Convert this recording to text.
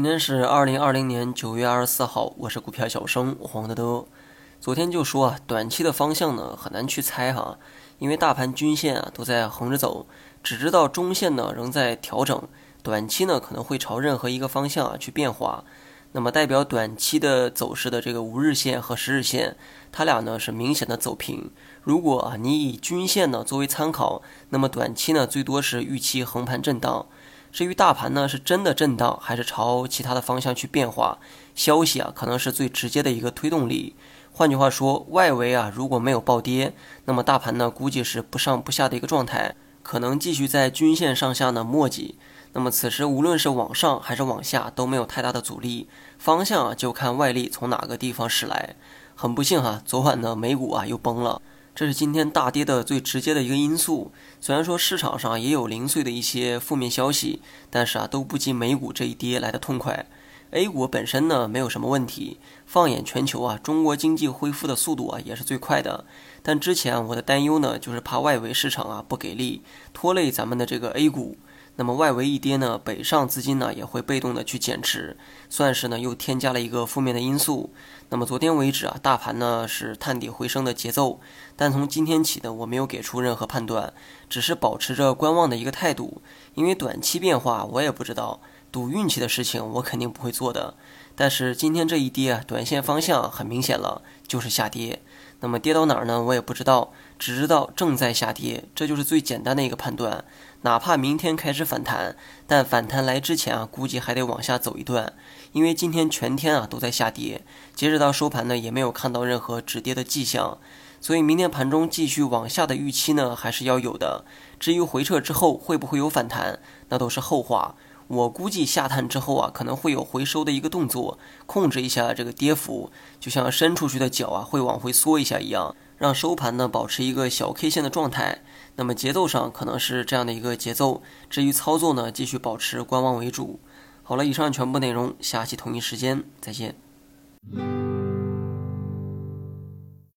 今天是二零二零年九月二十四号，我是股票小生黄德德。昨天就说啊，短期的方向呢很难去猜哈，因为大盘均线啊都在横着走，只知道中线呢仍在调整，短期呢可能会朝任何一个方向啊去变化。那么代表短期的走势的这个五日线和十日线，它俩呢是明显的走平。如果啊你以均线呢作为参考，那么短期呢最多是预期横盘震荡。至于大盘呢，是真的震荡，还是朝其他的方向去变化？消息啊，可能是最直接的一个推动力。换句话说，外围啊如果没有暴跌，那么大盘呢估计是不上不下的一个状态，可能继续在均线上下呢磨叽。那么此时无论是往上还是往下都没有太大的阻力，方向啊就看外力从哪个地方驶来。很不幸哈，昨晚呢美股啊又崩了。这是今天大跌的最直接的一个因素。虽然说市场上也有零碎的一些负面消息，但是啊，都不及美股这一跌来的痛快。A 股本身呢没有什么问题，放眼全球啊，中国经济恢复的速度啊也是最快的。但之前我的担忧呢，就是怕外围市场啊不给力，拖累咱们的这个 A 股。那么外围一跌呢，北上资金呢也会被动的去减持，算是呢又添加了一个负面的因素。那么昨天为止啊，大盘呢是探底回升的节奏，但从今天起呢，我没有给出任何判断，只是保持着观望的一个态度，因为短期变化我也不知道，赌运气的事情我肯定不会做的。但是今天这一跌啊，短线方向很明显了，就是下跌。那么跌到哪儿呢？我也不知道，只知道正在下跌，这就是最简单的一个判断。哪怕明天开始反弹，但反弹来之前啊，估计还得往下走一段，因为今天全天啊都在下跌，截止到收盘呢，也没有看到任何止跌的迹象，所以明天盘中继续往下的预期呢，还是要有的。至于回撤之后会不会有反弹，那都是后话。我估计下探之后啊，可能会有回收的一个动作，控制一下这个跌幅，就像伸出去的脚啊会往回缩一下一样。让收盘呢保持一个小 K 线的状态，那么节奏上可能是这样的一个节奏。至于操作呢，继续保持观望为主。好了，以上全部内容，下期同一时间再见。